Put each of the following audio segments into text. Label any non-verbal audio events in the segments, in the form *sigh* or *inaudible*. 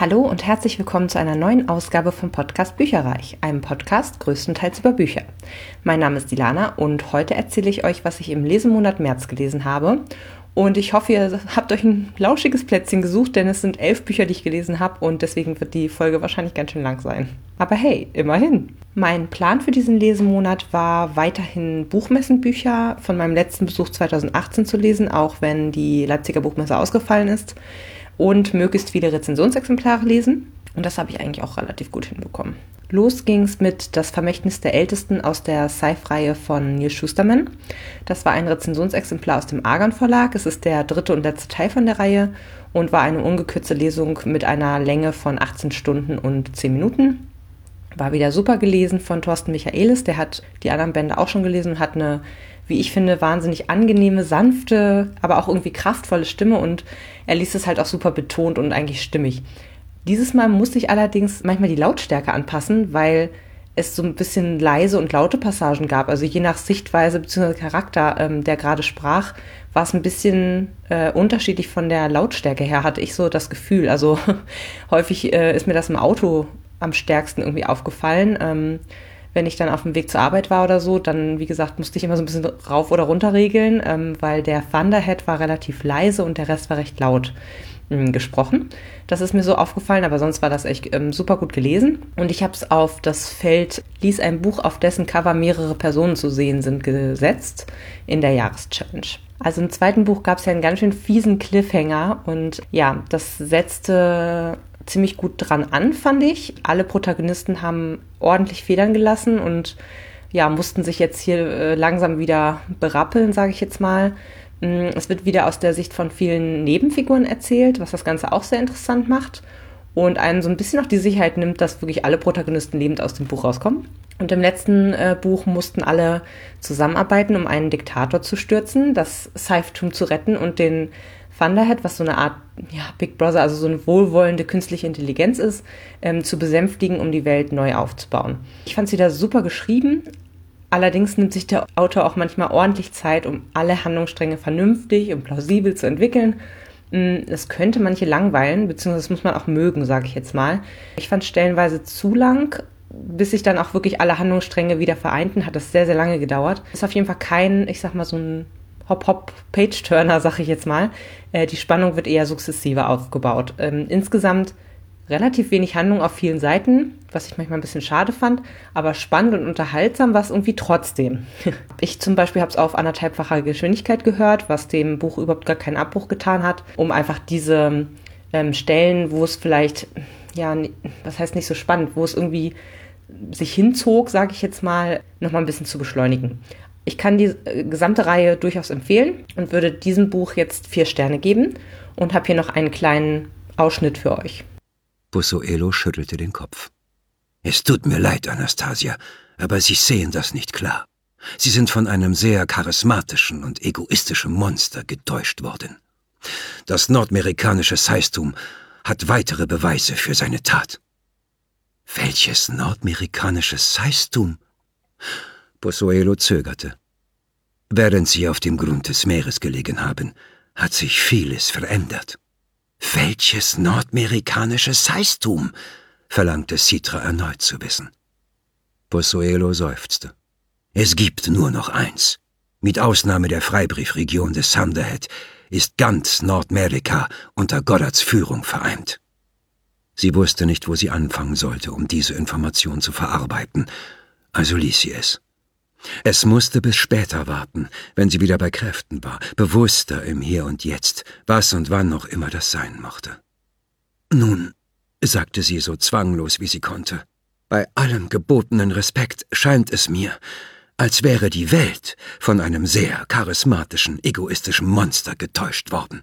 Hallo und herzlich willkommen zu einer neuen Ausgabe vom Podcast Bücherreich, einem Podcast größtenteils über Bücher. Mein Name ist Dilana und heute erzähle ich euch, was ich im Lesemonat März gelesen habe. Und ich hoffe, ihr habt euch ein lauschiges Plätzchen gesucht, denn es sind elf Bücher, die ich gelesen habe und deswegen wird die Folge wahrscheinlich ganz schön lang sein. Aber hey, immerhin. Mein Plan für diesen Lesemonat war weiterhin Buchmessenbücher von meinem letzten Besuch 2018 zu lesen, auch wenn die Leipziger Buchmesse ausgefallen ist und möglichst viele Rezensionsexemplare lesen. Und das habe ich eigentlich auch relativ gut hinbekommen. Los ging es mit Das Vermächtnis der Ältesten aus der Sci-Reihe von Neil Schusterman. Das war ein Rezensionsexemplar aus dem Argon Verlag. Es ist der dritte und letzte Teil von der Reihe und war eine ungekürzte Lesung mit einer Länge von 18 Stunden und 10 Minuten. War wieder super gelesen von Thorsten Michaelis. Der hat die anderen Bände auch schon gelesen und hat eine wie ich finde, wahnsinnig angenehme, sanfte, aber auch irgendwie kraftvolle Stimme und er liest es halt auch super betont und eigentlich stimmig. Dieses Mal musste ich allerdings manchmal die Lautstärke anpassen, weil es so ein bisschen leise und laute Passagen gab. Also je nach Sichtweise bzw. Charakter, ähm, der gerade sprach, war es ein bisschen äh, unterschiedlich von der Lautstärke her, hatte ich so das Gefühl. Also *laughs* häufig äh, ist mir das im Auto am stärksten irgendwie aufgefallen. Ähm, wenn ich dann auf dem Weg zur Arbeit war oder so, dann, wie gesagt, musste ich immer so ein bisschen rauf oder runter regeln, ähm, weil der Thunderhead war relativ leise und der Rest war recht laut ähm, gesprochen. Das ist mir so aufgefallen, aber sonst war das echt ähm, super gut gelesen. Und ich habe es auf das Feld, ließ ein Buch, auf dessen Cover mehrere Personen zu sehen sind, gesetzt in der Jahreschallenge. Also im zweiten Buch gab es ja einen ganz schön fiesen Cliffhanger und ja, das setzte ziemlich gut dran an, fand ich. Alle Protagonisten haben ordentlich Federn gelassen und ja, mussten sich jetzt hier äh, langsam wieder berappeln, sage ich jetzt mal. Mm, es wird wieder aus der Sicht von vielen Nebenfiguren erzählt, was das Ganze auch sehr interessant macht und einen so ein bisschen auch die Sicherheit nimmt, dass wirklich alle Protagonisten lebend aus dem Buch rauskommen. Und im letzten äh, Buch mussten alle zusammenarbeiten, um einen Diktator zu stürzen, das Seiftum zu retten und den Thunderhead, was so eine Art ja, Big Brother, also so eine wohlwollende künstliche Intelligenz ist, ähm, zu besänftigen, um die Welt neu aufzubauen. Ich fand sie da super geschrieben. Allerdings nimmt sich der Autor auch manchmal ordentlich Zeit, um alle Handlungsstränge vernünftig und plausibel zu entwickeln. Mm, das könnte manche langweilen, beziehungsweise das muss man auch mögen, sage ich jetzt mal. Ich fand stellenweise zu lang, bis sich dann auch wirklich alle Handlungsstränge wieder vereinten, hat das sehr, sehr lange gedauert. Ist auf jeden Fall kein, ich sag mal, so ein Hop-Hop-Page-Turner, sag ich jetzt mal. Äh, die Spannung wird eher sukzessive aufgebaut. Ähm, insgesamt relativ wenig Handlung auf vielen Seiten, was ich manchmal ein bisschen schade fand, aber spannend und unterhaltsam war es irgendwie trotzdem. *laughs* ich zum Beispiel habe es auf anderthalbfacher Geschwindigkeit gehört, was dem Buch überhaupt gar keinen Abbruch getan hat, um einfach diese ähm, Stellen, wo es vielleicht, ja, was heißt nicht so spannend, wo es irgendwie sich hinzog, sage ich jetzt mal, nochmal ein bisschen zu beschleunigen. Ich kann die äh, gesamte Reihe durchaus empfehlen und würde diesem Buch jetzt vier Sterne geben und habe hier noch einen kleinen Ausschnitt für euch. Bussoelo schüttelte den Kopf. Es tut mir leid, Anastasia, aber Sie sehen das nicht klar. Sie sind von einem sehr charismatischen und egoistischen Monster getäuscht worden. Das nordamerikanische Seistum hat weitere Beweise für seine Tat. Welches nordamerikanisches Seistum? Posuelo zögerte. Während sie auf dem Grund des Meeres gelegen haben, hat sich vieles verändert. Welches nordamerikanisches Seistum? verlangte Citra erneut zu wissen. Posuelo seufzte. Es gibt nur noch eins. Mit Ausnahme der Freibriefregion des Thunderhead ist ganz Nordamerika unter Goddards Führung vereint. Sie wusste nicht, wo sie anfangen sollte, um diese Information zu verarbeiten, also ließ sie es. Es musste bis später warten, wenn sie wieder bei Kräften war, bewusster im Hier und Jetzt, was und wann noch immer das sein mochte. Nun, sagte sie so zwanglos wie sie konnte, bei allem gebotenen Respekt scheint es mir, als wäre die Welt von einem sehr charismatischen, egoistischen Monster getäuscht worden.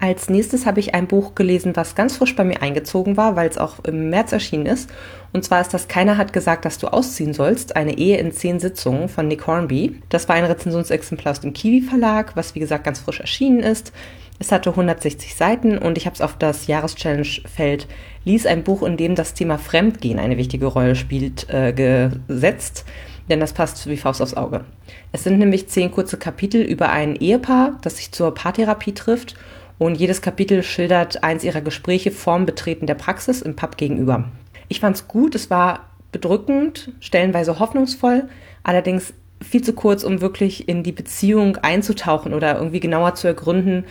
Als nächstes habe ich ein Buch gelesen, was ganz frisch bei mir eingezogen war, weil es auch im März erschienen ist. Und zwar ist das Keiner hat gesagt, dass du ausziehen sollst. Eine Ehe in zehn Sitzungen von Nick Hornby. Das war ein Rezensionsexemplar aus dem Kiwi Verlag, was wie gesagt ganz frisch erschienen ist. Es hatte 160 Seiten und ich habe es auf das Jahreschallenge-Feld Lies ein Buch, in dem das Thema Fremdgehen eine wichtige Rolle spielt, äh, gesetzt. Denn das passt wie Faust aufs Auge. Es sind nämlich zehn kurze Kapitel über ein Ehepaar, das sich zur Paartherapie trifft Und jedes Kapitel schildert eins ihrer Gespräche vorm Betreten der Praxis im Pub gegenüber. Ich fand es gut, es war bedrückend, stellenweise hoffnungsvoll, allerdings viel zu kurz, um wirklich in die Beziehung einzutauchen oder irgendwie genauer zu ergründen,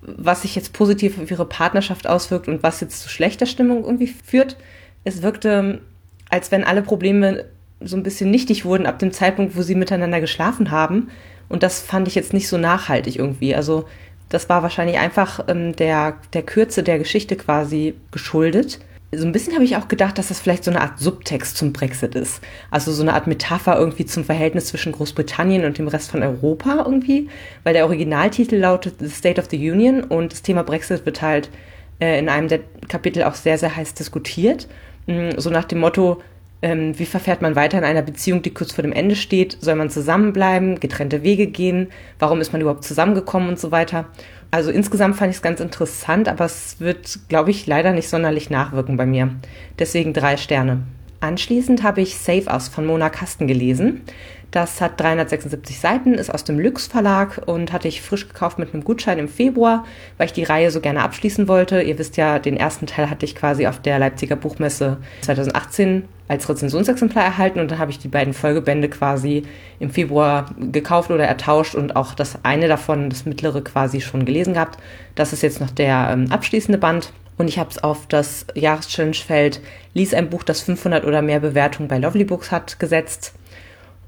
was sich jetzt positiv auf ihre Partnerschaft auswirkt und was jetzt zu schlechter Stimmung irgendwie führt. Es wirkte, als wenn alle Probleme so ein bisschen nichtig wurden ab dem Zeitpunkt, wo sie miteinander geschlafen haben. Und das fand ich jetzt nicht so nachhaltig irgendwie. Also das war wahrscheinlich einfach ähm, der, der Kürze der Geschichte quasi geschuldet so ein bisschen habe ich auch gedacht, dass das vielleicht so eine Art Subtext zum Brexit ist. Also so eine Art Metapher irgendwie zum Verhältnis zwischen Großbritannien und dem Rest von Europa irgendwie, weil der Originaltitel lautet The State of the Union und das Thema Brexit wird halt äh, in einem der Kapitel auch sehr, sehr heiß diskutiert. Mm, so nach dem Motto, ähm, wie verfährt man weiter in einer Beziehung, die kurz vor dem Ende steht? Soll man zusammenbleiben, getrennte Wege gehen? Warum ist man überhaupt zusammengekommen und so weiter? Also insgesamt fand ich es ganz interessant, aber es wird, glaube ich, leider nicht sonderlich nachwirken bei mir. Deswegen drei Sterne. Anschließend habe ich Save Us von Mona Kasten gelesen. Das hat 376 Seiten, ist aus dem Lüx Verlag und hatte ich frisch gekauft mit einem Gutschein im Februar, weil ich die Reihe so gerne abschließen wollte. Ihr wisst ja, den ersten Teil hatte ich quasi auf der Leipziger Buchmesse 2018 als Rezensionsexemplar erhalten und dann habe ich die beiden Folgebände quasi im Februar gekauft oder ertauscht und auch das eine davon, das mittlere quasi schon gelesen gehabt. Das ist jetzt noch der ähm, abschließende Band. Und ich habe es auf das Jahreschallenge-Feld Lies ein Buch, das 500 oder mehr Bewertungen bei Lovely Books hat, gesetzt.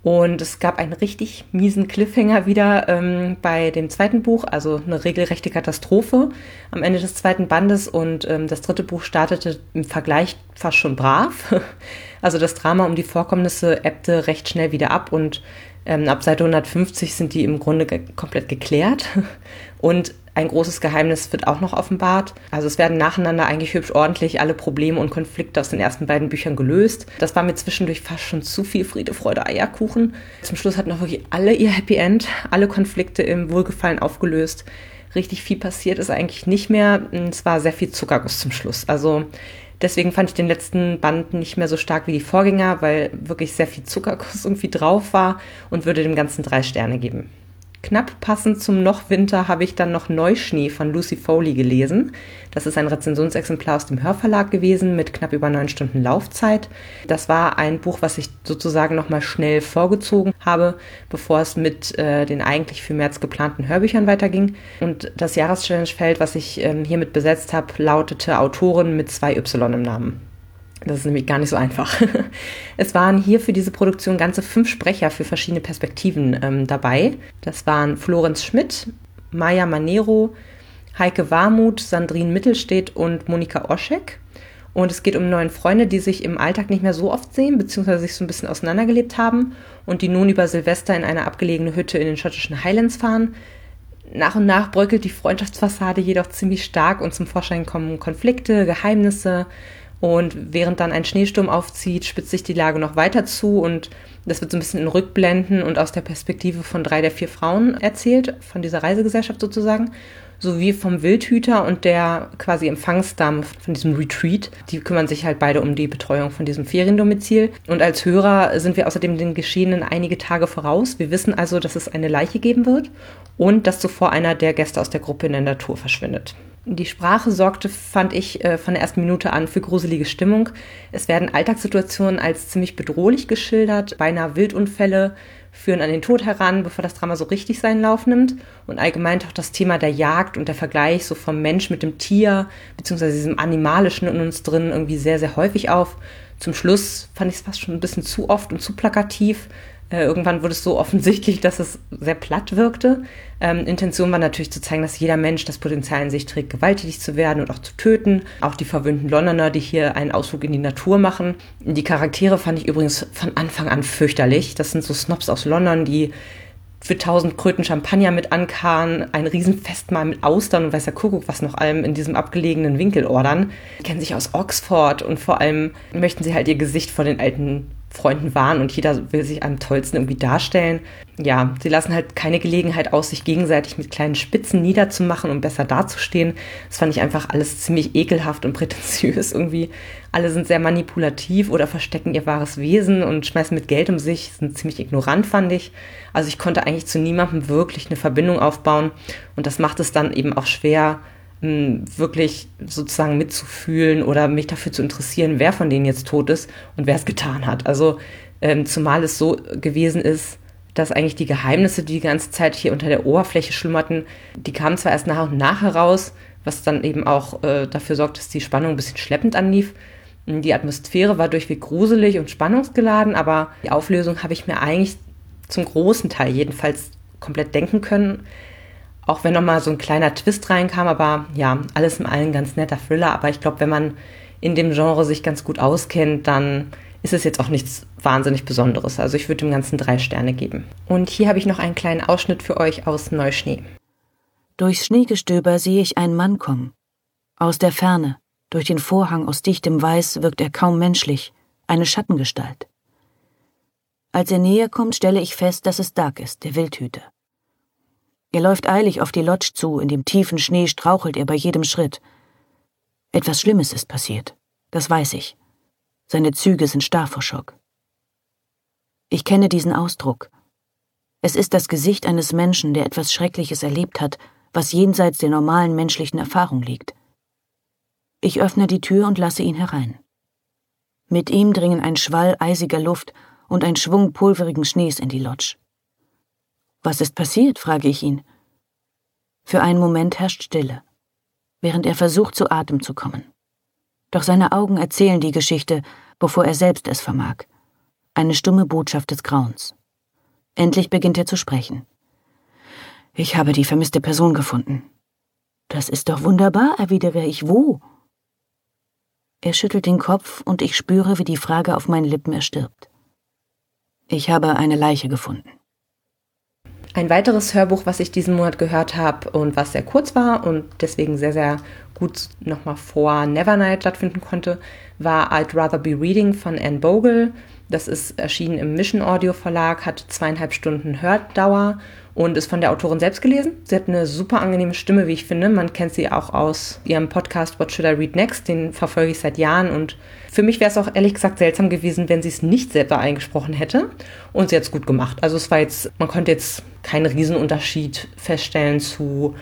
Und es gab einen richtig miesen Cliffhanger wieder ähm, bei dem zweiten Buch, also eine regelrechte Katastrophe am Ende des zweiten Bandes. Und ähm, das dritte Buch startete im Vergleich fast schon brav. *laughs* Also das Drama um die Vorkommnisse ebbte recht schnell wieder ab und ähm, ab Seite 150 sind die im Grunde ge komplett geklärt. *laughs* Und ein großes Geheimnis wird auch noch offenbart. Also es werden nacheinander eigentlich hübsch ordentlich alle Probleme und Konflikte aus den ersten beiden Büchern gelöst. Das war mir zwischendurch fast schon zu viel Friede, Freude, Eierkuchen. Zum Schluss hatten auch wirklich alle ihr Happy End, alle Konflikte im Wohlgefallen aufgelöst. Richtig viel passiert ist eigentlich nicht mehr. Es war sehr viel Zuckerguss zum Schluss. Also Deswegen fand ich den letzten Band nicht mehr so stark wie die Vorgänger, weil wirklich sehr viel Zuckerguss *laughs* irgendwie drauf war und würde dem Ganzen drei Sterne geben. Knapp passend zum noch Winter habe ich dann noch Neuschnee von Lucy Foley gelesen. Das ist ein Rezensionsexemplar aus dem Hörverlag gewesen mit knapp über neun Stunden Laufzeit. Das war ein Buch, was ich sozusagen nochmal schnell vorgezogen habe, bevor es mit äh, den eigentlich für März geplanten Hörbüchern weiterging. Und das Jahreschallenge-Feld, was ich ähm, hiermit besetzt habe, lautete Autoren mit zwei Y im Namen. Das ist nämlich gar nicht so einfach. *laughs* Es waren hier für diese Produktion ganze fünf Sprecher für verschiedene Perspektiven ähm, dabei. Das waren Florenz Schmidt, Maya Manero, Heike Warmuth, Sandrine Mittelstedt und Monika Oschek. Und es geht um neun Freunde, die sich im Alltag nicht mehr so oft sehen, beziehungsweise sich so ein bisschen auseinandergelebt haben und die nun über Silvester in eine abgelegene Hütte in den schottischen Highlands fahren. Nach und nach bröckelt die Freundschaftsfassade jedoch ziemlich stark und zum Vorschein kommen Konflikte, Geheimnisse, und während dann ein Schneesturm aufzieht, spitzt sich die Lage noch weiter zu und das wird so ein bisschen in Rückblenden und aus der Perspektive von drei der vier Frauen erzählt, von dieser Reisegesellschaft sozusagen, sowie vom Wildhüter und der quasi Empfangsdame von diesem Retreat. Die kümmern sich halt beide um die Betreuung von diesem Feriendomizil. Und als Hörer sind wir außerdem den Geschehenen einige Tage voraus. Wir wissen also, dass es eine Leiche geben wird und dass zuvor einer der Gäste aus der Gruppe in der Natur verschwindet. Die Sprache sorgte, fand ich, äh, von der ersten Minute an für gruselige Stimmung. Es werden Alltagssituationen als ziemlich bedrohlich geschildert, beinahe Wildunfälle führen an den Tod heran, bevor das Drama so richtig seinen Lauf nimmt. Und allgemein auch das Thema der Jagd und der Vergleich so vom Mensch mit dem Tier, beziehungsweise diesem Animalischen in uns drin irgendwie sehr, sehr häufig auf. Zum Schluss fand ich es fast schon ein bisschen zu oft und zu plakativ. Äh, irgendwann wurde es so offensichtlich, dass es sehr platt wirkte. Ähm, Intention war natürlich zu zeigen, dass jeder Mensch das Potenzial in sich trägt, gewalttätig zu werden und auch zu töten. Auch die verwöhnten Londoner, die hier einen Ausflug in die Natur machen. Die Charaktere fand ich übrigens von Anfang an fürchterlich. Das sind so Snobs aus London, die für tausend Kröten Champagner mit ankarren, ein Riesenfestmahl mit Austern und weiß der Kuckuck, was noch allem in diesem abgelegenen Winkel ordern. Die kennen sich aus Oxford und vor allem möchten sie halt ihr Gesicht vor den alten Freunden waren und jeder will sich am tollsten irgendwie darstellen. Ja, sie lassen halt keine Gelegenheit aus, sich gegenseitig mit kleinen Spitzen niederzumachen, um besser dazustehen. Das fand ich einfach alles ziemlich ekelhaft und *laughs* prätentiös irgendwie. Alle sind sehr manipulativ oder verstecken ihr wahres Wesen und schmeißen mit Geld um sich, sind ziemlich ignorant, fand ich. Also ich konnte eigentlich zu niemandem wirklich eine Verbindung aufbauen und das macht es dann eben auch schwer, wirklich sozusagen mitzufühlen oder mich dafür zu interessieren, wer von denen jetzt tot ist und wer es getan hat. Also ähm, zumal es so gewesen ist, dass eigentlich die Geheimnisse, die die ganze Zeit hier unter der Oberfläche schlummerten, die kamen zwar erst nach und nach heraus, was dann eben auch äh, dafür sorgt, dass die Spannung ein bisschen schleppend anlief. Die Atmosphäre war durchweg gruselig und spannungsgeladen, aber die Auflösung habe ich mir eigentlich zum großen Teil jedenfalls komplett denken können. Auch wenn nochmal so ein kleiner Twist reinkam, aber ja, alles in allem ganz netter Thriller. Aber ich glaube, wenn man in dem Genre sich ganz gut auskennt, dann ist es jetzt auch nichts wahnsinnig Besonderes. Also ich würde dem Ganzen drei Sterne geben. Und hier habe ich noch einen kleinen Ausschnitt für euch aus Neuschnee. Durchs Schneegestöber sehe ich einen Mann kommen. Aus der Ferne, durch den Vorhang aus dichtem Weiß, wirkt er kaum menschlich, eine Schattengestalt. Als er näher kommt, stelle ich fest, dass es Doug ist, der Wildhüter. Er läuft eilig auf die Lodge zu, in dem tiefen Schnee strauchelt er bei jedem Schritt. Etwas Schlimmes ist passiert, das weiß ich. Seine Züge sind starr vor Schock. Ich kenne diesen Ausdruck. Es ist das Gesicht eines Menschen, der etwas Schreckliches erlebt hat, was jenseits der normalen menschlichen Erfahrung liegt. Ich öffne die Tür und lasse ihn herein. Mit ihm dringen ein Schwall eisiger Luft und ein Schwung pulverigen Schnees in die Lodge. Was ist passiert? frage ich ihn. Für einen Moment herrscht Stille, während er versucht, zu Atem zu kommen. Doch seine Augen erzählen die Geschichte, bevor er selbst es vermag. Eine stumme Botschaft des Grauens. Endlich beginnt er zu sprechen. Ich habe die vermisste Person gefunden. Das ist doch wunderbar, erwidere ich. Wo? Er schüttelt den Kopf und ich spüre, wie die Frage auf meinen Lippen erstirbt. Ich habe eine Leiche gefunden. Ein weiteres Hörbuch, was ich diesen Monat gehört habe und was sehr kurz war und deswegen sehr, sehr gut nochmal vor Nevernight stattfinden konnte, war I'd Rather Be Reading von Anne Bogle. Das ist erschienen im Mission Audio Verlag, hat zweieinhalb Stunden Hördauer und ist von der Autorin selbst gelesen. Sie hat eine super angenehme Stimme, wie ich finde. Man kennt sie auch aus ihrem Podcast What Should I Read Next? Den verfolge ich seit Jahren und für mich wäre es auch ehrlich gesagt seltsam gewesen, wenn sie es nicht selber eingesprochen hätte. Und sie hat es gut gemacht. Also es war jetzt, man konnte jetzt keinen Riesenunterschied feststellen zu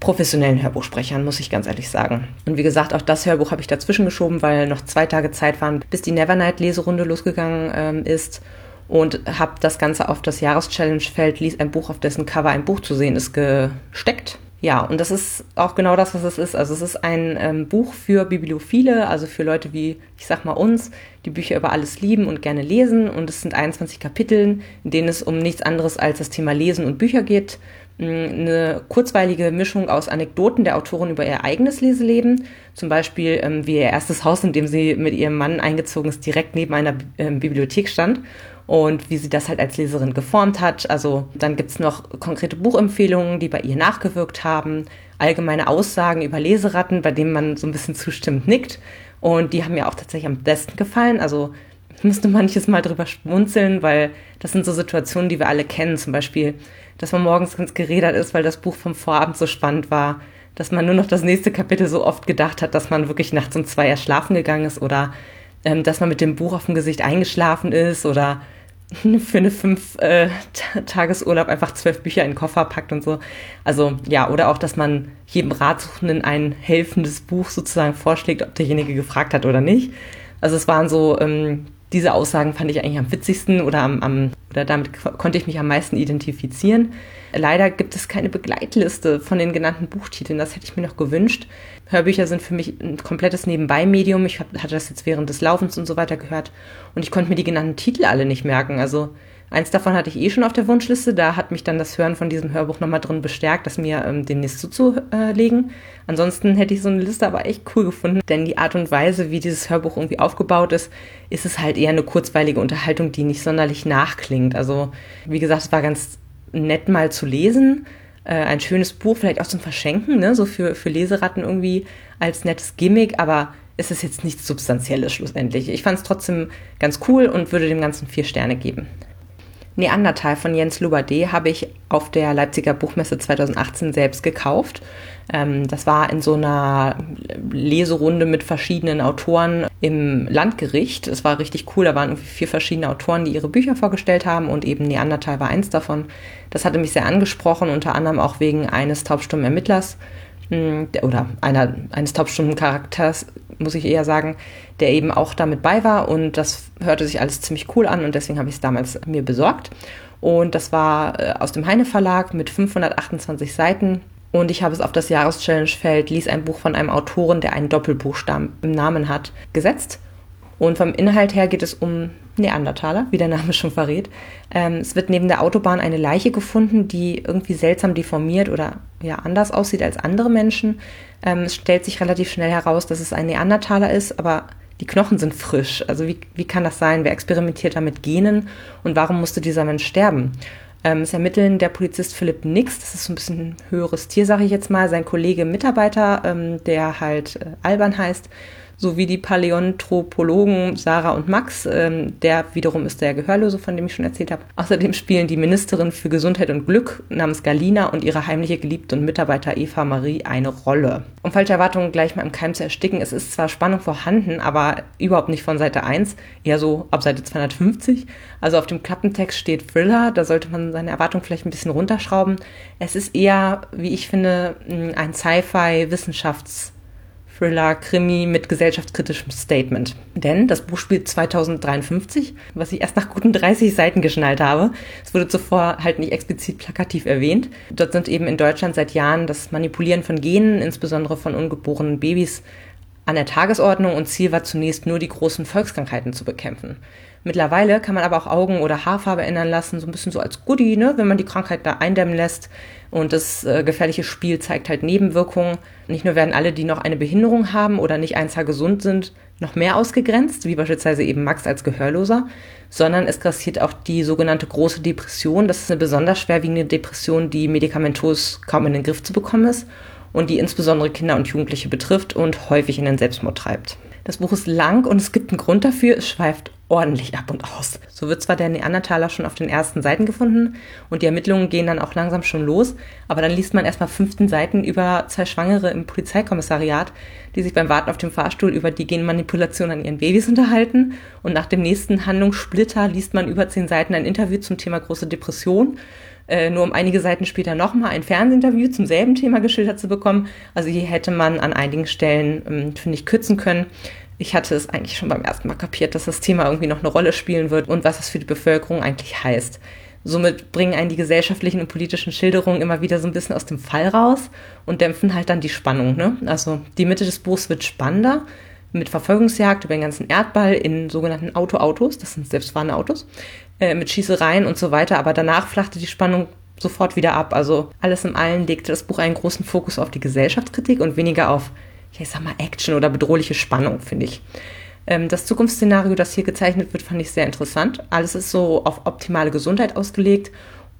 professionellen Hörbuchsprechern, muss ich ganz ehrlich sagen. Und wie gesagt, auch das Hörbuch habe ich dazwischen geschoben, weil noch zwei Tage Zeit waren, bis die Nevernight-Leserunde losgegangen ähm, ist und habe das Ganze auf das Jahreschallenge-Feld, ließ ein Buch, auf dessen Cover ein Buch zu sehen ist, gesteckt. Ja, und das ist auch genau das, was es ist. Also es ist ein ähm, Buch für Bibliophile, also für Leute wie, ich sag mal uns, die Bücher über alles lieben und gerne lesen. Und es sind 21 Kapitel, in denen es um nichts anderes als das Thema Lesen und Bücher geht. Mm, eine kurzweilige Mischung aus Anekdoten der Autorin über ihr eigenes Leseleben, zum Beispiel ähm, wie ihr erstes Haus, in dem sie mit ihrem Mann eingezogen ist, direkt neben einer ähm, Bibliothek stand und wie sie das halt als Leserin geformt hat. Also dann gibt's noch konkrete Buchempfehlungen, die bei ihr nachgewirkt haben, allgemeine Aussagen über Leseratten, bei denen man so ein bisschen zustimmend nickt. Und die haben mir auch tatsächlich am besten gefallen. Also ich musste manches Mal drüber schmunzeln, weil das sind so Situationen, die wir alle kennen. Zum Beispiel, dass man morgens ganz geredert ist, weil das Buch vom Vorabend so spannend war, dass man nur noch das nächste Kapitel so oft gedacht hat, dass man wirklich nachts um zwei erst schlafen gegangen ist oder ähm, dass man mit dem Buch auf dem Gesicht eingeschlafen ist oder *laughs* für eine fünf äh, Tagesurlaub einfach zwölf Bücher in den Koffer packt und so. Also ja, oder auch, dass man jedem Ratsuchenden ein helfendes Buch sozusagen vorschlägt, ob derjenige gefragt hat oder nicht. Also es waren so, ähm, diese Aussagen fand ich eigentlich am witzigsten oder am, am oder damit konnte ich mich am meisten identifizieren. Leider gibt es keine Begleitliste von den genannten Buchtiteln. Das hätte ich mir noch gewünscht. Hörbücher sind für mich ein komplettes Nebenbei-Medium. Ich hatte das jetzt während des Laufens und so weiter gehört und ich konnte mir die genannten Titel alle nicht merken. Also eins davon hatte ich eh schon auf der Wunschliste. Da hat mich dann das Hören von diesem Hörbuch nochmal drin bestärkt, das mir ähm, demnächst zuzulegen. Ansonsten hätte ich so eine Liste aber echt cool gefunden, denn die Art und Weise, wie dieses Hörbuch irgendwie aufgebaut ist, ist es halt eher eine kurzweilige Unterhaltung, die nicht sonderlich nachklingt. Also wie gesagt, es war ganz nett mal zu lesen äh, ein schönes Buch, vielleicht auch zum Verschenken, ne? so für, für Leseratten irgendwie als nettes Gimmick, aber es ist jetzt nichts Substanzielles schlussendlich. Ich fand es trotzdem ganz cool und würde dem Ganzen vier Sterne geben. Neandertal von Jens Lubade habe ich auf der Leipziger Buchmesse 2018 selbst gekauft. Ähm, das war in so einer Leserunde mit verschiedenen Autoren im Landgericht. Es war richtig cool. Da waren irgendwie vier verschiedene Autoren, die ihre Bücher vorgestellt haben und eben Neandertal war eins davon. Das hatte mich sehr angesprochen, unter anderem auch wegen eines taubstummen Ermittlers oder einer, eines Taubstummencharakters, muss ich eher sagen, der eben auch damit bei war und das hörte sich alles ziemlich cool an und deswegen habe ich es damals mir besorgt. Und das war äh, aus dem Heine Verlag mit 528 Seiten. Und ich habe es auf das Jahreschallenge-Feld, ließ ein Buch von einem Autoren, der einen Doppelbuchstaben im Namen hat, gesetzt. Und vom Inhalt her geht es um Neandertaler, wie der Name schon verrät. Ähm, es wird neben der Autobahn eine Leiche gefunden, die irgendwie seltsam deformiert oder ja anders aussieht als andere Menschen. Ähm, es stellt sich relativ schnell heraus, dass es ein Neandertaler ist, aber die Knochen sind frisch. Also wie, wie kann das sein? Wer experimentiert da mit Genen und warum musste dieser Mensch sterben? Ähm, es ermitteln der Polizist Philipp Nix, das ist so ein bisschen ein höheres Tier, sage ich jetzt mal, sein Kollege Mitarbeiter, ähm, der halt äh, Alban heißt sowie die Paläontropologen Sarah und Max, ähm, der wiederum ist der Gehörlose, von dem ich schon erzählt habe. Außerdem spielen die Ministerin für Gesundheit und Glück namens Galina und ihre heimliche Geliebte und Mitarbeiter Eva Marie eine Rolle. Um falsche Erwartungen gleich mal im Keim zu ersticken, es ist zwar Spannung vorhanden, aber überhaupt nicht von Seite 1, eher so ab Seite 250. Also auf dem Klappentext steht Thriller, da sollte man seine Erwartungen vielleicht ein bisschen runterschrauben. Es ist eher, wie ich finde, ein Sci-Fi-Wissenschafts- Thriller, Krimi mit gesellschaftskritischem Statement. Denn das Buch spielt 2053, was ich erst nach guten 30 Seiten geschnallt habe. Es wurde zuvor halt nicht explizit plakativ erwähnt. Dort sind eben in Deutschland seit Jahren das Manipulieren von Genen, insbesondere von ungeborenen Babys, an der Tagesordnung und Ziel war zunächst nur die großen Volkskrankheiten zu bekämpfen. Mittlerweile kann man aber auch Augen- oder Haarfarbe ändern lassen, so ein bisschen so als Goodie, ne, wenn man die Krankheit da eindämmen lässt. Und das äh, gefährliche Spiel zeigt halt Nebenwirkungen. Nicht nur werden alle, die noch eine Behinderung haben oder nicht eins Jahr gesund sind, noch mehr ausgegrenzt, wie beispielsweise eben Max als Gehörloser, sondern es grassiert auch die sogenannte große Depression. Das ist eine besonders schwerwiegende Depression, die medikamentos kaum in den Griff zu bekommen ist und die insbesondere Kinder und Jugendliche betrifft und häufig in den Selbstmord treibt. Das Buch ist lang und es gibt einen Grund dafür. Es schweift ordentlich ab und aus. So wird zwar der Neandertaler schon auf den ersten Seiten gefunden und die Ermittlungen gehen dann auch langsam schon los, aber dann liest man erstmal 15 Seiten über zwei Schwangere im Polizeikommissariat, die sich beim Warten auf dem Fahrstuhl über die Genmanipulation an ihren Babys unterhalten und nach dem nächsten Handlungssplitter liest man über 10 Seiten ein Interview zum Thema große Depression äh, nur um einige Seiten später nochmal ein Fernsehinterview zum selben Thema geschildert zu bekommen. Also hier hätte man an einigen Stellen, ähm, finde ich, kürzen können. Ich hatte es eigentlich schon beim ersten Mal kapiert, dass das Thema irgendwie noch eine Rolle spielen wird und was es für die Bevölkerung eigentlich heißt. Somit bringen einen die gesellschaftlichen und politischen Schilderungen immer wieder so ein bisschen aus dem Fall raus und dämpfen halt dann die Spannung. Ne? Also die Mitte des Buchs wird spannender mit Verfolgungsjagd über den ganzen Erdball in sogenannten Auto-Autos, das sind selbstfahrende Autos, äh, mit Schießereien und so weiter. Aber danach flachte die Spannung sofort wieder ab. Also alles im Allen legte das Buch einen großen Fokus auf die Gesellschaftskritik und weniger auf, ich sag mal, Action oder bedrohliche Spannung, finde ich. Ähm, das Zukunftsszenario, das hier gezeichnet wird, fand ich sehr interessant. Alles ist so auf optimale Gesundheit ausgelegt.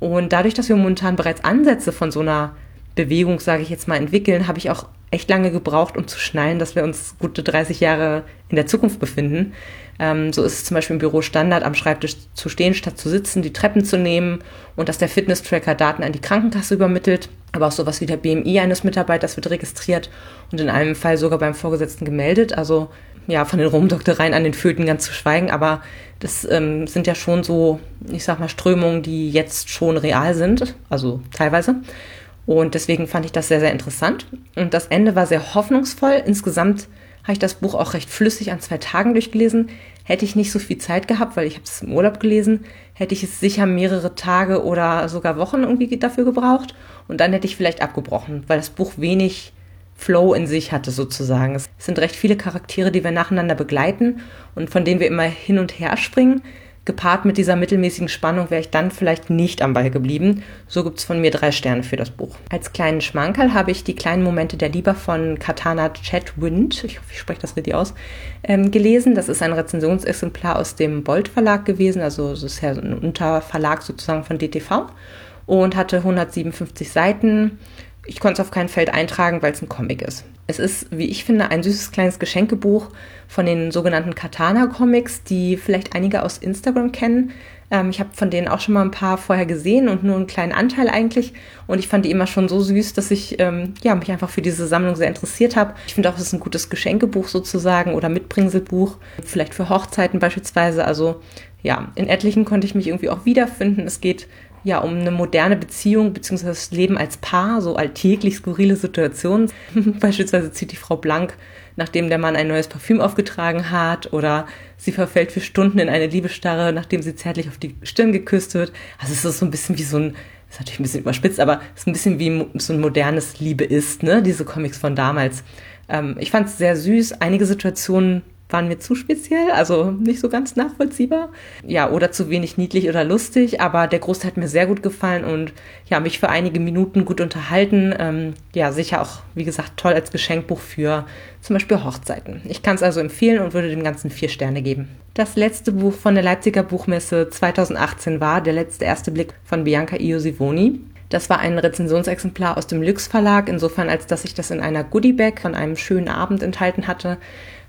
Und dadurch, dass wir momentan bereits Ansätze von so einer Bewegung, sage ich jetzt mal, entwickeln, habe ich auch echt lange gebraucht, um zu schnallen, dass wir uns gute 30 Jahre in der Zukunft befinden. Ähm, so ist es zum Beispiel im Büro Standard, am Schreibtisch zu stehen, statt zu sitzen, die Treppen zu nehmen und dass der Fitness-Tracker Daten an die Krankenkasse übermittelt. Aber auch sowas wie der BMI eines Mitarbeiters wird registriert und in einem Fall sogar beim Vorgesetzten gemeldet. Also ja, von den Rumdoktereien an den Föten ganz zu schweigen, aber das ähm, sind ja schon so, ich sag mal, Strömungen, die jetzt schon real sind, also teilweise. Und deswegen fand ich das sehr, sehr interessant. Und das Ende war sehr hoffnungsvoll. Insgesamt habe ich das Buch auch recht flüssig an zwei Tagen durchgelesen. Hätte ich nicht so viel Zeit gehabt, weil ich habe es im Urlaub gelesen, hätte ich es sicher mehrere Tage oder sogar Wochen irgendwie dafür gebraucht. Und dann hätte ich vielleicht abgebrochen, weil das Buch wenig Flow in sich hatte sozusagen. Es sind recht viele Charaktere, die wir nacheinander begleiten und von denen wir immer hin und her springen gepaart mit dieser mittelmäßigen Spannung wäre ich dann vielleicht nicht am Ball geblieben. So gibt es von mir drei Sterne für das Buch. Als kleinen Schmankerl habe ich die kleinen Momente der Liebe von Katana Chatwind, ich hoffe, ich spreche das richtig aus, ähm, gelesen. Das ist ein Rezensionsexemplar aus dem Bolt Verlag gewesen, also es ist ja ein Unterverlag sozusagen von DTV und hatte 157 Seiten. Ich konnte es auf kein Feld eintragen, weil es ein Comic ist. Es ist, wie ich finde, ein süßes kleines Geschenkebuch von den sogenannten Katana-Comics, die vielleicht einige aus Instagram kennen. Ähm, ich habe von denen auch schon mal ein paar vorher gesehen und nur einen kleinen Anteil eigentlich. Und ich fand die immer schon so süß, dass ich ähm, ja, mich einfach für diese Sammlung sehr interessiert habe. Ich finde auch, es ist ein gutes Geschenkebuch sozusagen oder Mitbringselbuch, vielleicht für Hochzeiten beispielsweise. Also ja, in etlichen konnte ich mich irgendwie auch wiederfinden. Es geht ja, um eine moderne Beziehung bzw. das Leben als Paar, so alltäglich skurrile Situationen. *laughs* Beispielsweise zieht die Frau blank, nachdem der Mann ein neues Parfüm aufgetragen hat oder sie verfällt für Stunden in eine Liebesstarre, nachdem sie zärtlich auf die Stirn geküsst wird. Also es ist so ein bisschen wie so ein, ist natürlich ein bisschen überspitzt, aber es ist ein bisschen wie so ein modernes Liebe ist, ne? Diese Comics von damals. Ähm, ich fand es sehr süß. Einige Situationen waren mir zu speziell, also nicht so ganz nachvollziehbar. Ja, oder zu wenig niedlich oder lustig, aber der Großteil hat mir sehr gut gefallen und ja, mich für einige Minuten gut unterhalten. Ähm, ja, sicher auch, wie gesagt, toll als Geschenkbuch für zum Beispiel Hochzeiten. Ich kann es also empfehlen und würde dem Ganzen vier Sterne geben. Das letzte Buch von der Leipziger Buchmesse 2018 war Der letzte erste Blick von Bianca Iosivoni. Das war ein Rezensionsexemplar aus dem Lüx Verlag, insofern als dass ich das in einer Goodiebag von einem schönen Abend enthalten hatte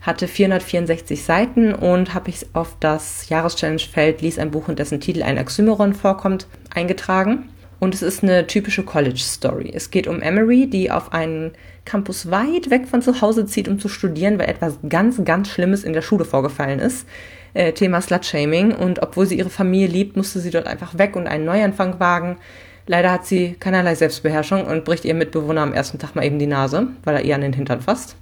hatte 464 Seiten und habe ich auf das Jahreschallenge-Feld Lies ein Buch, in dessen Titel ein Oxymoron vorkommt, eingetragen. Und es ist eine typische College-Story. Es geht um Emery, die auf einen Campus weit weg von zu Hause zieht, um zu studieren, weil etwas ganz, ganz Schlimmes in der Schule vorgefallen ist. Äh, Thema Slut-Shaming. Und obwohl sie ihre Familie liebt, musste sie dort einfach weg und einen Neuanfang wagen. Leider hat sie keinerlei Selbstbeherrschung und bricht ihrem Mitbewohner am ersten Tag mal eben die Nase, weil er ihr an den Hintern fasst.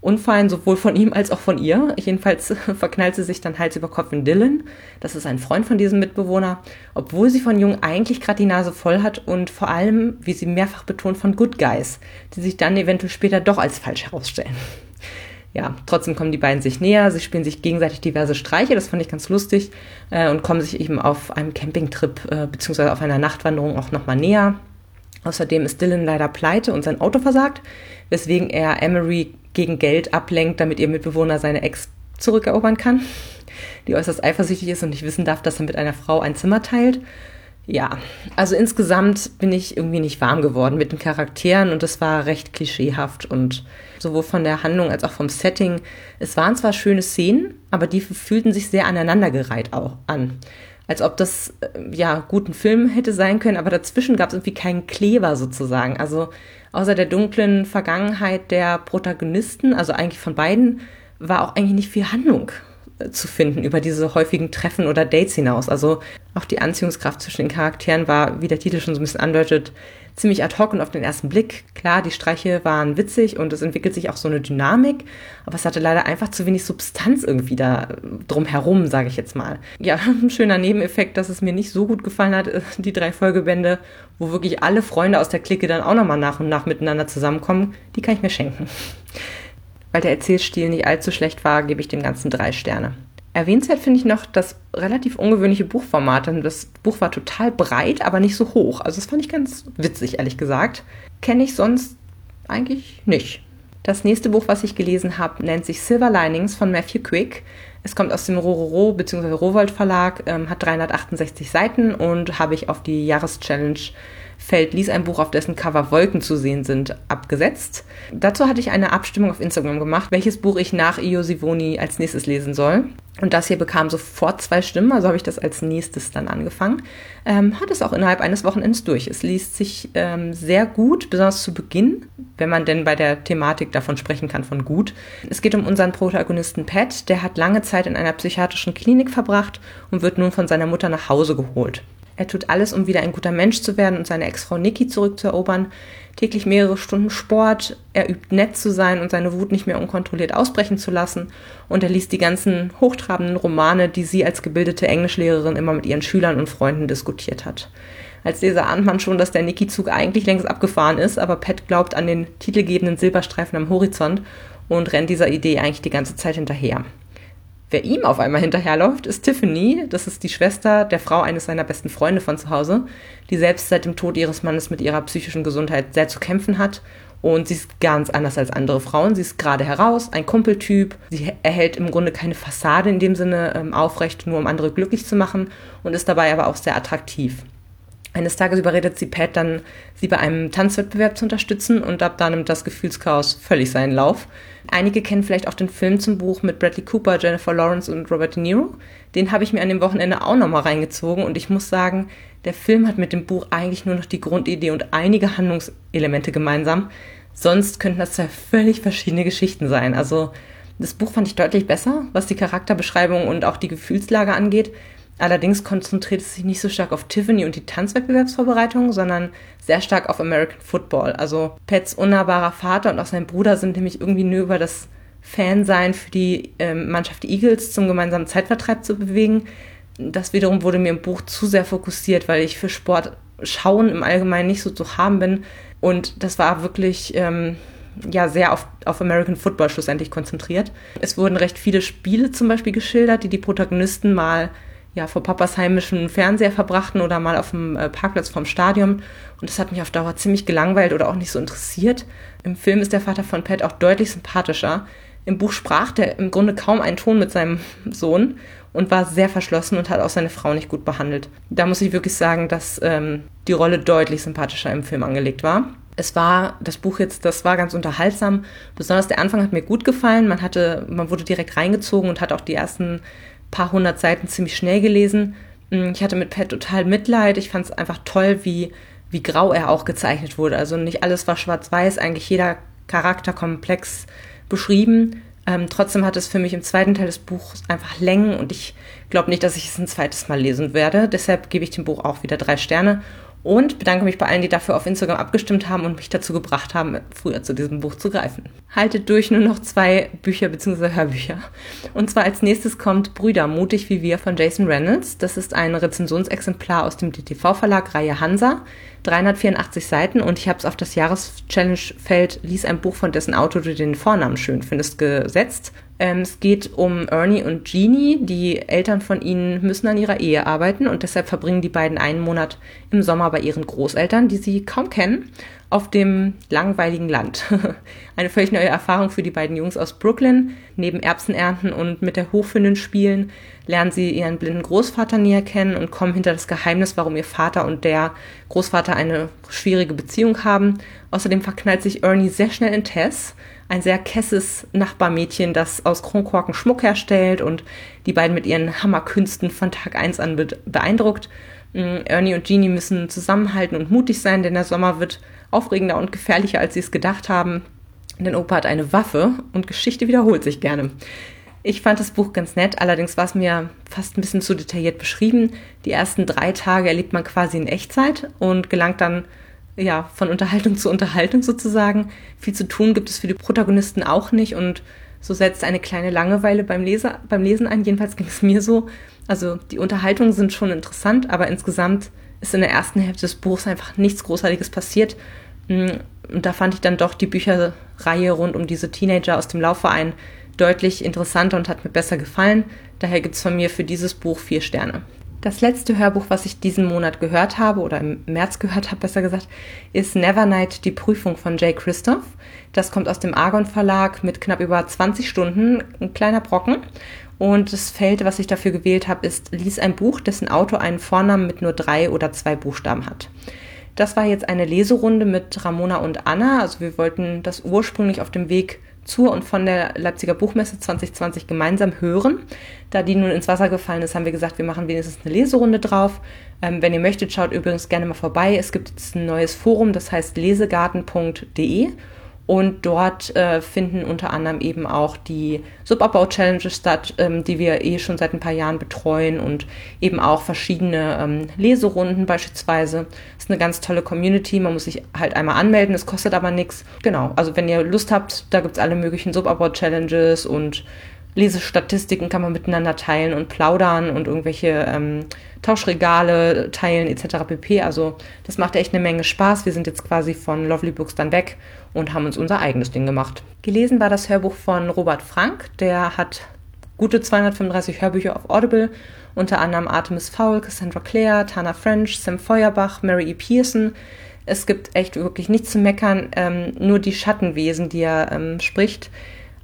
Unfallen sowohl von ihm als auch von ihr. Jedenfalls *laughs* verknallt sie sich dann Hals über Kopf in Dylan. Das ist ein Freund von diesem Mitbewohner, obwohl sie von Jung eigentlich gerade die Nase voll hat und vor allem, wie sie mehrfach betont, von Good Guys, die sich dann eventuell später doch als falsch herausstellen. Ja, trotzdem kommen die beiden sich näher, sie spielen sich gegenseitig diverse Streiche, das fand ich ganz lustig, äh, und kommen sich eben auf einem Campingtrip äh, bzw. auf einer Nachtwanderung auch nochmal näher. Außerdem ist Dylan leider pleite und sein Auto versagt, weswegen er Emery gegen Geld ablenkt, damit ihr Mitbewohner seine Ex zurückerobern kann, die äußerst eifersüchtig ist und nicht wissen darf, dass er mit einer Frau ein Zimmer teilt. Ja, also insgesamt bin ich irgendwie nicht warm geworden mit den Charakteren und es war recht klischeehaft und sowohl von der Handlung als auch vom Setting. Es waren zwar schöne Szenen, aber die fühlten sich sehr aneinandergereiht auch an. Als ob das äh, ja gut ein Film hätte sein können, aber dazwischen gab es irgendwie keinen Kleber sozusagen. Also außer der dunklen Vergangenheit der Protagonisten, also eigentlich von beiden, war auch eigentlich nicht viel Handlung zu finden über diese häufigen Treffen oder Dates hinaus. Also auch die Anziehungskraft zwischen den Charakteren war, wie der Titel schon so ein bisschen andeutet, ziemlich ad hoc und auf den ersten Blick. Klar, die Streiche waren witzig und es entwickelt sich auch so eine Dynamik, aber es hatte leider einfach zu wenig Substanz irgendwie da drumherum, sage ich jetzt mal. Ja, *laughs* ein schöner Nebeneffekt, dass es mir nicht so gut gefallen hat, äh, die drei Folgebände, wo wirklich alle Freunde aus der Clique dann auch nochmal nach und nach miteinander zusammenkommen, die kann ich mir schenken. Weil der Erzählstil nicht allzu schlecht war, gebe ich dem Ganzen drei Sterne. Erwähnenswert finde ich noch das relativ ungewöhnliche Buchformat. Das Buch war total breit, aber nicht so hoch. Also das fand ich ganz witzig, ehrlich gesagt. Kenne ich sonst eigentlich nicht. Das nächste Buch, was ich gelesen habe, nennt sich Silver Linings von Matthew Quick. Es kommt aus dem Rororo bzw. Rowold Verlag, ähm, hat 368 Seiten und habe ich auf die Jahreschallenge Feld ließ ein Buch, auf dessen Cover Wolken zu sehen sind, abgesetzt. Dazu hatte ich eine Abstimmung auf Instagram gemacht, welches Buch ich nach Io Sivoni als nächstes lesen soll. Und das hier bekam sofort zwei Stimmen, also habe ich das als nächstes dann angefangen. Ähm, hat es auch innerhalb eines Wochenendes durch. Es liest sich ähm, sehr gut, besonders zu Beginn, wenn man denn bei der Thematik davon sprechen kann, von gut. Es geht um unseren Protagonisten Pat, der hat lange Zeit in einer psychiatrischen Klinik verbracht und wird nun von seiner Mutter nach Hause geholt. Er tut alles, um wieder ein guter Mensch zu werden und seine Ex-Frau Nikki zurückzuerobern. Täglich mehrere Stunden Sport. Er übt nett zu sein und seine Wut nicht mehr unkontrolliert ausbrechen zu lassen. Und er liest die ganzen hochtrabenden Romane, die sie als gebildete Englischlehrerin immer mit ihren Schülern und Freunden diskutiert hat. Als Leser ahnt man schon, dass der Nikki-Zug eigentlich längst abgefahren ist, aber Pat glaubt an den titelgebenden Silberstreifen am Horizont und rennt dieser Idee eigentlich die ganze Zeit hinterher. Wer ihm auf einmal hinterherläuft, ist Tiffany. Das ist die Schwester der Frau eines seiner besten Freunde von zu Hause, die selbst seit dem Tod ihres Mannes mit ihrer psychischen Gesundheit sehr zu kämpfen hat. Und sie ist ganz anders als andere Frauen. Sie ist gerade heraus, ein Kumpeltyp. Sie erhält im Grunde keine Fassade in dem Sinne ähm, aufrecht, nur um andere glücklich zu machen und ist dabei aber auch sehr attraktiv. Eines Tages überredet sie Pat dann, sie bei einem Tanzwettbewerb zu unterstützen und ab da nimmt das Gefühlschaos völlig seinen Lauf. Einige kennen vielleicht auch den Film zum Buch mit Bradley Cooper, Jennifer Lawrence und Robert De Niro. Den habe ich mir an dem Wochenende auch nochmal reingezogen und ich muss sagen, der Film hat mit dem Buch eigentlich nur noch die Grundidee und einige Handlungselemente gemeinsam. Sonst könnten das zwei völlig verschiedene Geschichten sein. Also das Buch fand ich deutlich besser, was die Charakterbeschreibung und auch die Gefühlslage angeht. Allerdings konzentriert es sich nicht so stark auf Tiffany und die Tanzwettbewerbsvorbereitung, sondern sehr stark auf American Football. Also Pets unnahbarer Vater und auch sein Bruder sind nämlich irgendwie nur über das Fansein für die ähm, Mannschaft Eagles zum gemeinsamen Zeitvertreib zu bewegen. Das wiederum wurde mir im Buch zu sehr fokussiert, weil ich für Sport schauen im Allgemeinen nicht so zu haben bin. Und das war wirklich ähm, ja sehr auf, auf American Football schlussendlich konzentriert. Es wurden recht viele Spiele zum Beispiel geschildert, die die Protagonisten mal ja, vor Papas heimischen Fernseher verbrachten oder mal auf dem äh, Parkplatz vom Stadion. Und das hat mich auf Dauer ziemlich gelangweilt oder auch nicht so interessiert. Im Film ist der Vater von Pat auch deutlich sympathischer. Im Buch sprach der im Grunde kaum einen Ton mit seinem *laughs* Sohn und war sehr verschlossen und hat auch seine Frau nicht gut behandelt. Da muss ich wirklich sagen, dass ähm, die Rolle deutlich sympathischer im Film angelegt war. Es war, das Buch jetzt, das war ganz unterhaltsam. Besonders der Anfang hat mir gut gefallen. Man hatte, man wurde direkt reingezogen und hat auch die ersten paar hundert Seiten ziemlich schnell gelesen. Mm, ich hatte mit Pat total Mitleid. Ich fand es einfach toll, wie, wie grau er auch gezeichnet wurde. Also nicht alles war schwarz-weiß, eigentlich jeder Charakter komplex beschrieben. Ähm, trotzdem hat es für mich im zweiten Teil des Buchs einfach Längen und ich glaube nicht, dass ich es ein zweites Mal lesen werde. Deshalb gebe ich dem Buch auch wieder drei Sterne und bedanke mich bei allen, die dafür auf Instagram abgestimmt haben und mich dazu gebracht haben, früher zu diesem Buch zu greifen. Haltet durch nur noch zwei Bücher bzw. Hörbücher. Und zwar als nächstes kommt Brüder, mutig wie wir von Jason Reynolds. Das ist ein Rezensionsexemplar aus dem DTV-Verlag Reihe Hansa. 384 Seiten und ich habe es auf das Jahreschallenge-Feld Lies ein Buch von dessen Autor du den Vornamen schön findest gesetzt. Ähm, es geht um Ernie und Jeannie. Die Eltern von ihnen müssen an ihrer Ehe arbeiten und deshalb verbringen die beiden einen Monat im Sommer bei ihren Großeltern, die sie kaum kennen, auf dem langweiligen Land. *laughs* Eine völlig neue Erfahrung für die beiden Jungs aus Brooklyn. Neben Erbsenernten und mit der Hochhündin spielen, lernen sie ihren blinden Großvater näher kennen und kommen hinter das Geheimnis, warum ihr Vater und der Großvater eine schwierige Beziehung haben. Außerdem verknallt sich Ernie sehr schnell in Tess, ein sehr kesses Nachbarmädchen, das aus Kronkorken Schmuck herstellt und die beiden mit ihren Hammerkünsten von Tag 1 an beeindruckt. Mm, Ernie und Jeannie müssen zusammenhalten und mutig sein, denn der Sommer wird aufregender und gefährlicher, als sie es gedacht haben. Denn Opa hat eine Waffe und Geschichte wiederholt sich gerne. Ich fand das Buch ganz nett, allerdings war es mir fast ein bisschen zu detailliert beschrieben. Die ersten drei Tage erlebt man quasi in Echtzeit und gelangt dann ja, von Unterhaltung *laughs* zu Unterhaltung sozusagen. Viel zu tun gibt es für die Protagonisten auch nicht und so setzt eine kleine Langeweile beim, Leser, beim Lesen ein. Jedenfalls ging es mir so. Also die Unterhaltungen sind schon interessant, aber insgesamt ist in der ersten Hälfte des Buchs einfach nichts Großartiges passiert. Mm, und da fand ich dann doch die Bücherreihe rund um diese Teenager aus dem Laufverein deutlich interessanter und hat mir besser gefallen. Daher gibt es von mir für dieses Buch vier Sterne. Das letzte Hörbuch, was ich diesen Monat gehört habe, oder im März gehört habe, besser gesagt, ist Nevernight, die Prüfung von Jay Christoph. Das kommt aus dem Argon Verlag mit knapp über 20 Stunden, ein kleiner Brocken. Und das Feld, was ich dafür gewählt habe, ist Lies ein Buch, dessen Autor einen Vornamen mit nur drei oder zwei Buchstaben hat. Das war jetzt eine Leserunde mit Ramona und Anna. Also wir wollten das ursprünglich auf dem Weg zur und von der Leipziger Buchmesse 2020 gemeinsam hören. Da die nun ins Wasser gefallen ist, haben wir gesagt, wir machen wenigstens eine Leserunde drauf. Ähm, wenn ihr möchtet, schaut übrigens gerne mal vorbei. Es gibt jetzt ein neues Forum, das heißt lesegarten.de und dort äh, finden unter anderem eben auch die Subabbau-Challenges statt, ähm, die wir eh schon seit ein paar Jahren betreuen und eben auch verschiedene ähm, Leserunden beispielsweise. Das ist eine ganz tolle Community. Man muss sich halt einmal anmelden, es kostet aber nichts. Genau, also wenn ihr Lust habt, da gibt's alle möglichen Subabbau-Challenges und Lesestatistiken kann man miteinander teilen und plaudern und irgendwelche ähm, Tauschregale teilen etc. pp. Also das macht echt eine Menge Spaß. Wir sind jetzt quasi von Lovely Books dann weg und haben uns unser eigenes Ding gemacht. Gelesen war das Hörbuch von Robert Frank. Der hat gute 235 Hörbücher auf Audible, unter anderem Artemis Fowl, Cassandra Clare, Tana French, Sam Feuerbach, Mary E. Pearson. Es gibt echt wirklich nichts zu meckern, ähm, nur die Schattenwesen, die er ähm, spricht,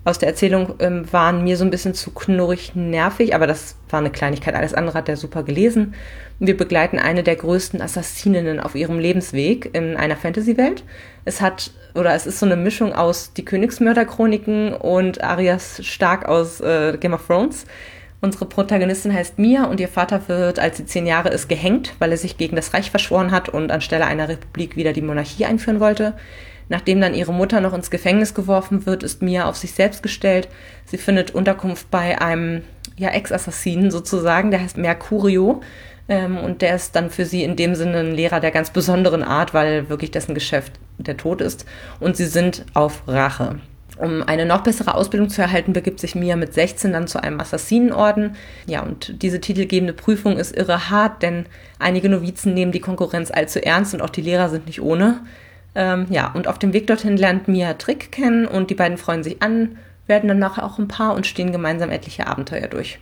aus der Erzählung ähm, waren mir so ein bisschen zu knurrig nervig, aber das war eine Kleinigkeit. Alles andere hat er super gelesen. Wir begleiten eine der größten Assassininnen auf ihrem Lebensweg in einer Fantasy-Welt. Es hat, oder es ist so eine Mischung aus die Königsmörder-Chroniken und Arias Stark aus äh, Game of Thrones. Unsere Protagonistin heißt Mia und ihr Vater wird, als sie zehn Jahre ist, gehängt, weil er sich gegen das Reich verschworen hat und anstelle einer Republik wieder die Monarchie einführen wollte. Nachdem dann ihre Mutter noch ins Gefängnis geworfen wird, ist Mia auf sich selbst gestellt. Sie findet Unterkunft bei einem ja, Ex-Assassinen sozusagen, der heißt Mercurio. Ähm, und der ist dann für sie in dem Sinne ein Lehrer der ganz besonderen Art, weil wirklich dessen Geschäft der Tod ist. Und sie sind auf Rache. Um eine noch bessere Ausbildung zu erhalten, begibt sich Mia mit 16 dann zu einem Assassinenorden. Ja, und diese titelgebende Prüfung ist irre hart, denn einige Novizen nehmen die Konkurrenz allzu ernst und auch die Lehrer sind nicht ohne. Ähm, ja, und auf dem Weg dorthin lernt Mia Trick kennen und die beiden freuen sich an, werden dann nachher auch ein Paar und stehen gemeinsam etliche Abenteuer durch.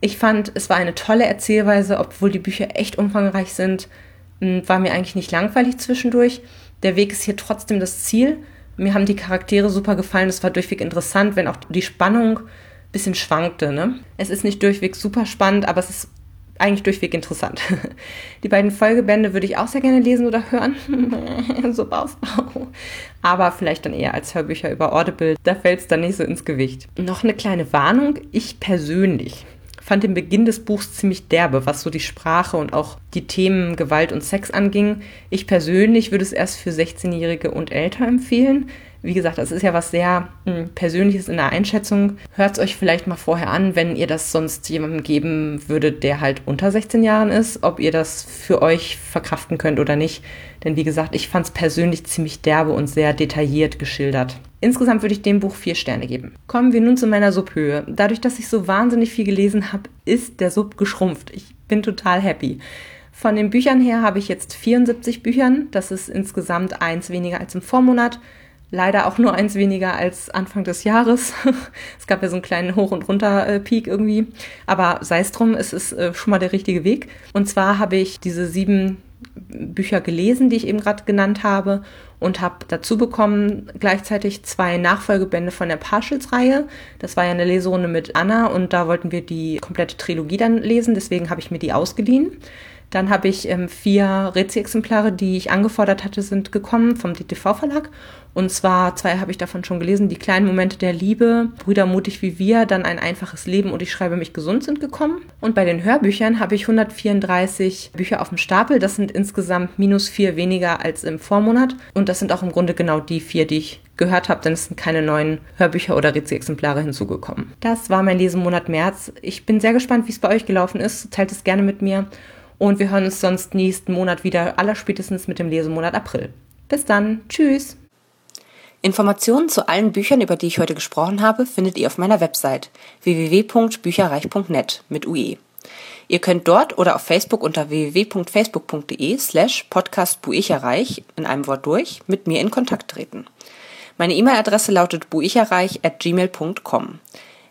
Ich fand, es war eine tolle Erzählweise, obwohl die Bücher echt umfangreich sind, war mir eigentlich nicht langweilig zwischendurch. Der Weg ist hier trotzdem das Ziel mir haben die Charaktere super gefallen. Es war durchweg interessant, wenn auch die Spannung ein bisschen schwankte. Ne? Es ist nicht durchweg super spannend, aber es ist eigentlich durchweg interessant. *laughs* Die beiden Folgebände würde ich auch sehr gerne lesen oder hören. *laughs* so Bauchbau. Aber vielleicht dann eher als Hörbücher über Audible. Da fällt es dann nicht so ins Gewicht. Noch eine kleine Warnung. Ich persönlich fand den Beginn des Buchs ziemlich derbe, was so die Sprache und auch die Themen Gewalt und Sex anging. Ich persönlich würde es erst für 16-Jährige und älter empfehlen. Wie gesagt, das ist ja was sehr hm, Persönliches in der Einschätzung. Hört es euch vielleicht mal vorher an, wenn ihr das sonst jemandem geben würdet, der halt unter 16 Jahren ist, ob ihr das für euch verkraften könnt oder nicht. Denn wie gesagt, ich fand es persönlich ziemlich derbe und sehr detailliert geschildert. Insgesamt würde ich dem Buch vier Sterne geben. Kommen wir nun zu meiner Subhöhe. Dadurch, dass ich so wahnsinnig viel gelesen habe, ist der Sub geschrumpft. Ich bin total happy. Von den Büchern her habe ich jetzt 74 Büchern. Das ist insgesamt eins weniger als im Vormonat. Leider auch nur eins weniger als Anfang des Jahres. *laughs* es gab ja so einen kleinen Hoch- und Runter-Peak irgendwie. Aber sei es drum, es ist äh, schon mal der richtige Weg. Und zwar habe ich diese sieben Bücher gelesen, die ich eben gerade genannt habe und habe dazu bekommen gleichzeitig zwei Nachfolgebände von der Partials-Reihe. Das war ja eine Leserunde mit Anna und da wollten wir die komplette Trilogie dann lesen, deswegen habe ich mir die ausgeliehen. Dann habe ich ähm, vier Rezi-Exemplare, die ich angefordert hatte, sind gekommen vom DTV-Verlag. Und zwar zwei habe ich davon schon gelesen. Die kleinen Momente der Liebe, Brüder mutig wie wir, dann ein einfaches Leben und ich schreibe mich gesund sind gekommen. Und bei den Hörbüchern habe ich 134 Bücher auf dem Stapel. Das sind insgesamt minus vier weniger als im Vormonat. Und das sind auch im Grunde genau die vier, die ich gehört habe, denn es sind keine neuen Hörbücher oder Rezi-Exemplare hinzugekommen. Das war mein Lesemonat März. Ich bin sehr gespannt, wie es bei euch gelaufen ist. Teilt es gerne mit mir. Und wir hören uns sonst nächsten Monat wieder, allerspätestens mit dem Lesemonat April. Bis dann. Tschüss. Informationen zu allen Büchern, über die ich heute gesprochen habe, findet ihr auf meiner Website www.bücherreich.net mit UE. Ihr könnt dort oder auf Facebook unter www.facebook.de slash podcastbuicherreich in einem Wort durch mit mir in Kontakt treten. Meine E-Mail-Adresse lautet buicherreich at gmail.com.